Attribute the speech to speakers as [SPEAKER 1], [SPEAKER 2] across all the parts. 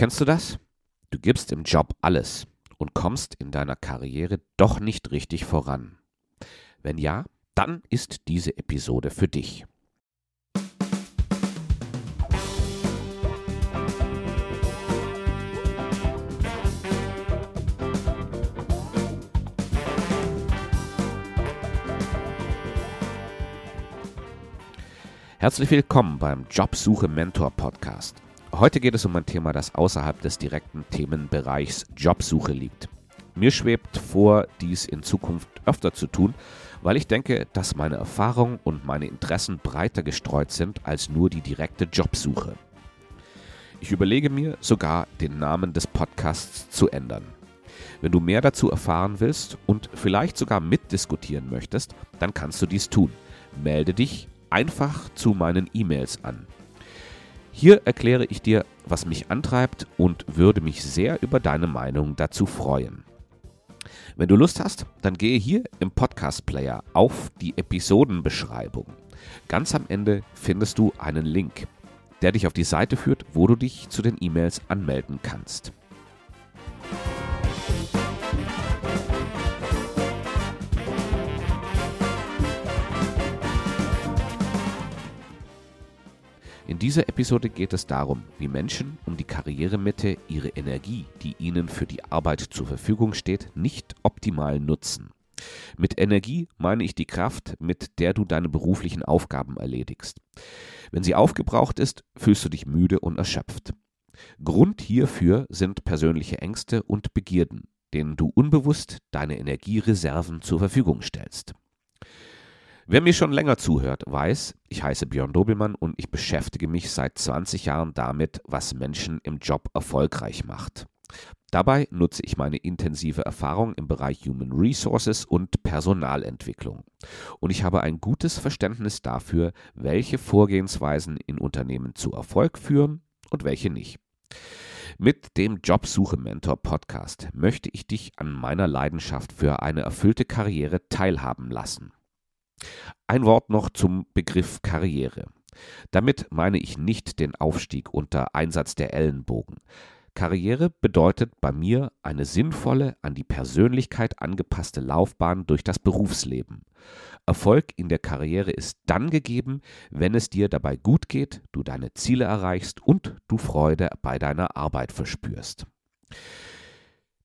[SPEAKER 1] Kennst du das? Du gibst im Job alles und kommst in deiner Karriere doch nicht richtig voran. Wenn ja, dann ist diese Episode für dich. Herzlich willkommen beim Jobsuche Mentor Podcast. Heute geht es um ein Thema, das außerhalb des direkten Themenbereichs Jobsuche liegt. Mir schwebt vor, dies in Zukunft öfter zu tun, weil ich denke, dass meine Erfahrungen und meine Interessen breiter gestreut sind als nur die direkte Jobsuche. Ich überlege mir sogar, den Namen des Podcasts zu ändern. Wenn du mehr dazu erfahren willst und vielleicht sogar mitdiskutieren möchtest, dann kannst du dies tun. Melde dich einfach zu meinen E-Mails an. Hier erkläre ich dir, was mich antreibt und würde mich sehr über deine Meinung dazu freuen. Wenn du Lust hast, dann gehe hier im Podcast Player auf die Episodenbeschreibung. Ganz am Ende findest du einen Link, der dich auf die Seite führt, wo du dich zu den E-Mails anmelden kannst. In dieser Episode geht es darum, wie Menschen um die Karrieremitte ihre Energie, die ihnen für die Arbeit zur Verfügung steht, nicht optimal nutzen. Mit Energie meine ich die Kraft, mit der du deine beruflichen Aufgaben erledigst. Wenn sie aufgebraucht ist, fühlst du dich müde und erschöpft. Grund hierfür sind persönliche Ängste und Begierden, denen du unbewusst deine Energiereserven zur Verfügung stellst. Wer mir schon länger zuhört, weiß, ich heiße Björn Dobelmann und ich beschäftige mich seit 20 Jahren damit, was Menschen im Job erfolgreich macht. Dabei nutze ich meine intensive Erfahrung im Bereich Human Resources und Personalentwicklung. Und ich habe ein gutes Verständnis dafür, welche Vorgehensweisen in Unternehmen zu Erfolg führen und welche nicht. Mit dem Jobsuche Mentor Podcast möchte ich dich an meiner Leidenschaft für eine erfüllte Karriere teilhaben lassen. Ein Wort noch zum Begriff Karriere. Damit meine ich nicht den Aufstieg unter Einsatz der Ellenbogen. Karriere bedeutet bei mir eine sinnvolle, an die Persönlichkeit angepasste Laufbahn durch das Berufsleben. Erfolg in der Karriere ist dann gegeben, wenn es dir dabei gut geht, du deine Ziele erreichst und du Freude bei deiner Arbeit verspürst.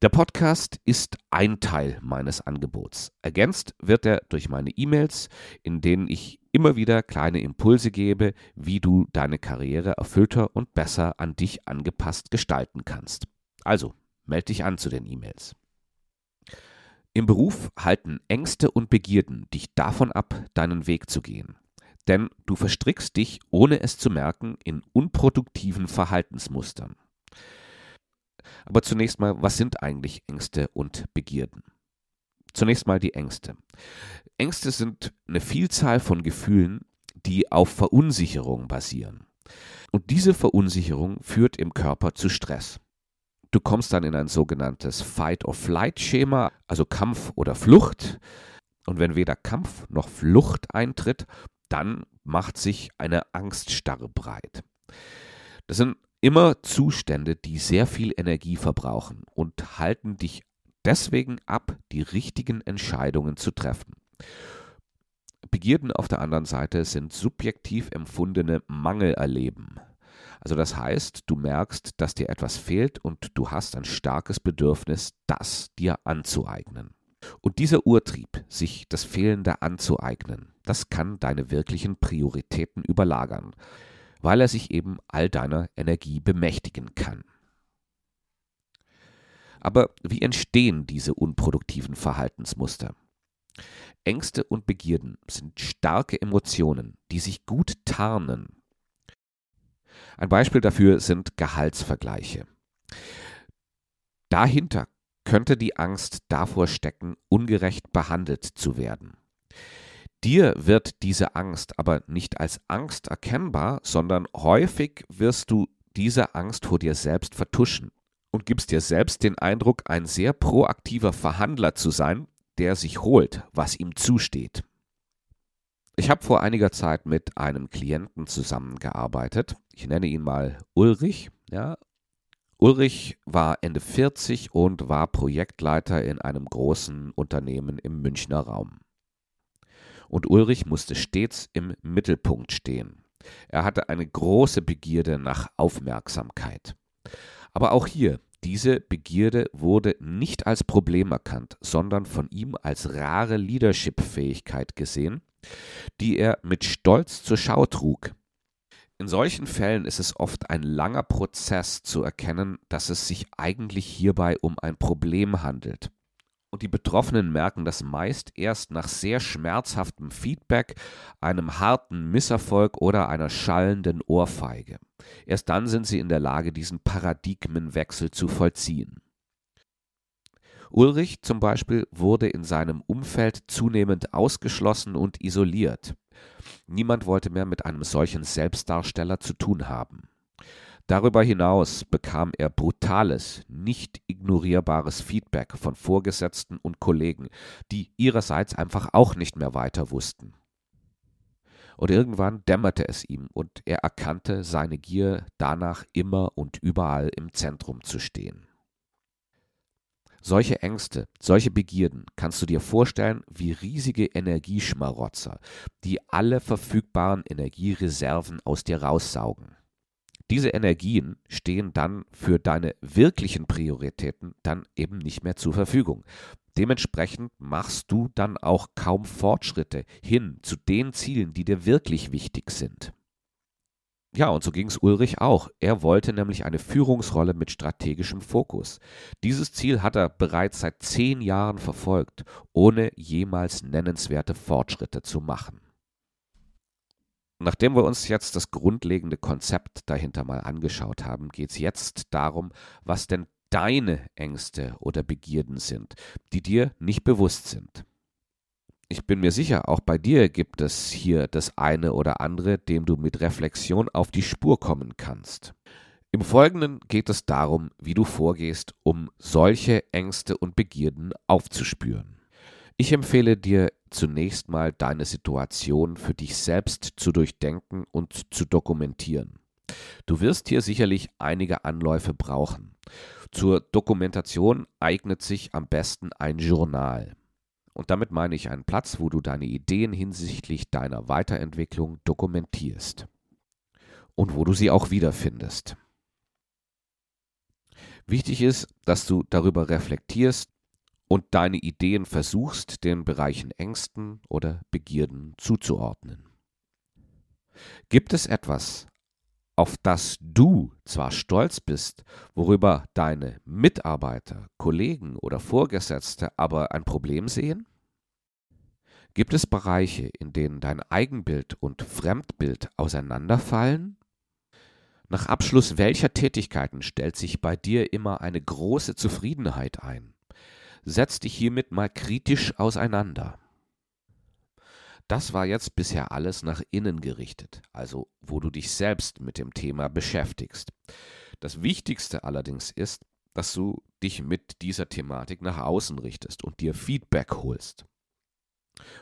[SPEAKER 1] Der Podcast ist ein Teil meines Angebots. Ergänzt wird er durch meine E-Mails, in denen ich immer wieder kleine Impulse gebe, wie du deine Karriere erfüllter und besser an dich angepasst gestalten kannst. Also, melde dich an zu den E-Mails. Im Beruf halten Ängste und Begierden dich davon ab, deinen Weg zu gehen. Denn du verstrickst dich, ohne es zu merken, in unproduktiven Verhaltensmustern. Aber zunächst mal, was sind eigentlich Ängste und Begierden? Zunächst mal die Ängste. Ängste sind eine Vielzahl von Gefühlen, die auf Verunsicherung basieren. Und diese Verunsicherung führt im Körper zu Stress. Du kommst dann in ein sogenanntes Fight-or-Flight-Schema, also Kampf oder Flucht. Und wenn weder Kampf noch Flucht eintritt, dann macht sich eine Angststarre breit. Das sind immer Zustände, die sehr viel Energie verbrauchen und halten dich deswegen ab, die richtigen Entscheidungen zu treffen. Begierden auf der anderen Seite sind subjektiv empfundene Mangelerleben. Also das heißt, du merkst, dass dir etwas fehlt und du hast ein starkes Bedürfnis, das dir anzueignen. Und dieser Urtrieb, sich das Fehlende anzueignen, das kann deine wirklichen Prioritäten überlagern weil er sich eben all deiner Energie bemächtigen kann. Aber wie entstehen diese unproduktiven Verhaltensmuster? Ängste und Begierden sind starke Emotionen, die sich gut tarnen. Ein Beispiel dafür sind Gehaltsvergleiche. Dahinter könnte die Angst davor stecken, ungerecht behandelt zu werden. Dir wird diese Angst aber nicht als Angst erkennbar, sondern häufig wirst du diese Angst vor dir selbst vertuschen und gibst dir selbst den Eindruck, ein sehr proaktiver Verhandler zu sein, der sich holt, was ihm zusteht. Ich habe vor einiger Zeit mit einem Klienten zusammengearbeitet. Ich nenne ihn mal Ulrich, ja. Ulrich war Ende 40 und war Projektleiter in einem großen Unternehmen im Münchner Raum. Und Ulrich musste stets im Mittelpunkt stehen. Er hatte eine große Begierde nach Aufmerksamkeit. Aber auch hier, diese Begierde wurde nicht als Problem erkannt, sondern von ihm als rare Leadership-Fähigkeit gesehen, die er mit Stolz zur Schau trug. In solchen Fällen ist es oft ein langer Prozess zu erkennen, dass es sich eigentlich hierbei um ein Problem handelt. Und die Betroffenen merken das meist erst nach sehr schmerzhaftem Feedback, einem harten Misserfolg oder einer schallenden Ohrfeige. Erst dann sind sie in der Lage, diesen Paradigmenwechsel zu vollziehen. Ulrich zum Beispiel wurde in seinem Umfeld zunehmend ausgeschlossen und isoliert. Niemand wollte mehr mit einem solchen Selbstdarsteller zu tun haben. Darüber hinaus bekam er brutales, nicht ignorierbares Feedback von Vorgesetzten und Kollegen, die ihrerseits einfach auch nicht mehr weiter wussten. Und irgendwann dämmerte es ihm und er erkannte seine Gier danach immer und überall im Zentrum zu stehen. Solche Ängste, solche Begierden kannst du dir vorstellen wie riesige Energieschmarotzer, die alle verfügbaren Energiereserven aus dir raussaugen. Diese Energien stehen dann für deine wirklichen Prioritäten dann eben nicht mehr zur Verfügung. Dementsprechend machst du dann auch kaum Fortschritte hin zu den Zielen, die dir wirklich wichtig sind. Ja, und so ging es Ulrich auch. Er wollte nämlich eine Führungsrolle mit strategischem Fokus. Dieses Ziel hat er bereits seit zehn Jahren verfolgt, ohne jemals nennenswerte Fortschritte zu machen. Nachdem wir uns jetzt das grundlegende Konzept dahinter mal angeschaut haben, geht es jetzt darum, was denn deine Ängste oder Begierden sind, die dir nicht bewusst sind. Ich bin mir sicher, auch bei dir gibt es hier das eine oder andere, dem du mit Reflexion auf die Spur kommen kannst. Im Folgenden geht es darum, wie du vorgehst, um solche Ängste und Begierden aufzuspüren. Ich empfehle dir zunächst mal deine Situation für dich selbst zu durchdenken und zu dokumentieren. Du wirst hier sicherlich einige Anläufe brauchen. Zur Dokumentation eignet sich am besten ein Journal. Und damit meine ich einen Platz, wo du deine Ideen hinsichtlich deiner Weiterentwicklung dokumentierst und wo du sie auch wiederfindest. Wichtig ist, dass du darüber reflektierst, und deine Ideen versuchst, den Bereichen Ängsten oder Begierden zuzuordnen. Gibt es etwas, auf das du zwar stolz bist, worüber deine Mitarbeiter, Kollegen oder Vorgesetzte aber ein Problem sehen? Gibt es Bereiche, in denen dein Eigenbild und Fremdbild auseinanderfallen? Nach Abschluss welcher Tätigkeiten stellt sich bei dir immer eine große Zufriedenheit ein? Setz dich hiermit mal kritisch auseinander. Das war jetzt bisher alles nach innen gerichtet, also wo du dich selbst mit dem Thema beschäftigst. Das Wichtigste allerdings ist, dass du dich mit dieser Thematik nach außen richtest und dir Feedback holst.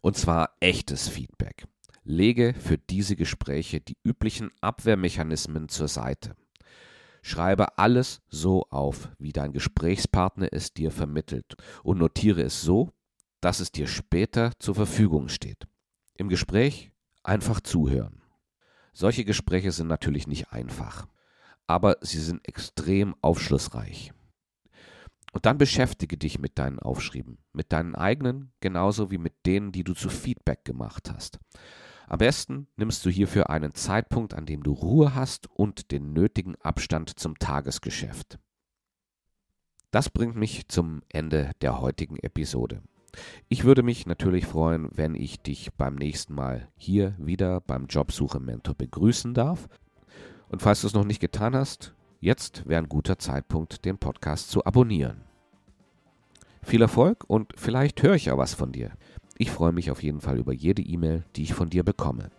[SPEAKER 1] Und zwar echtes Feedback. Lege für diese Gespräche die üblichen Abwehrmechanismen zur Seite. Schreibe alles so auf, wie dein Gesprächspartner es dir vermittelt und notiere es so, dass es dir später zur Verfügung steht. Im Gespräch einfach zuhören. Solche Gespräche sind natürlich nicht einfach, aber sie sind extrem aufschlussreich. Und dann beschäftige dich mit deinen Aufschrieben, mit deinen eigenen genauso wie mit denen, die du zu Feedback gemacht hast. Am besten nimmst du hierfür einen Zeitpunkt, an dem du Ruhe hast und den nötigen Abstand zum Tagesgeschäft. Das bringt mich zum Ende der heutigen Episode. Ich würde mich natürlich freuen, wenn ich dich beim nächsten Mal hier wieder beim Jobsuche Mentor begrüßen darf. Und falls du es noch nicht getan hast, jetzt wäre ein guter Zeitpunkt, den Podcast zu abonnieren. Viel Erfolg und vielleicht höre ich ja was von dir. Ich freue mich auf jeden Fall über jede E-Mail, die ich von dir bekomme.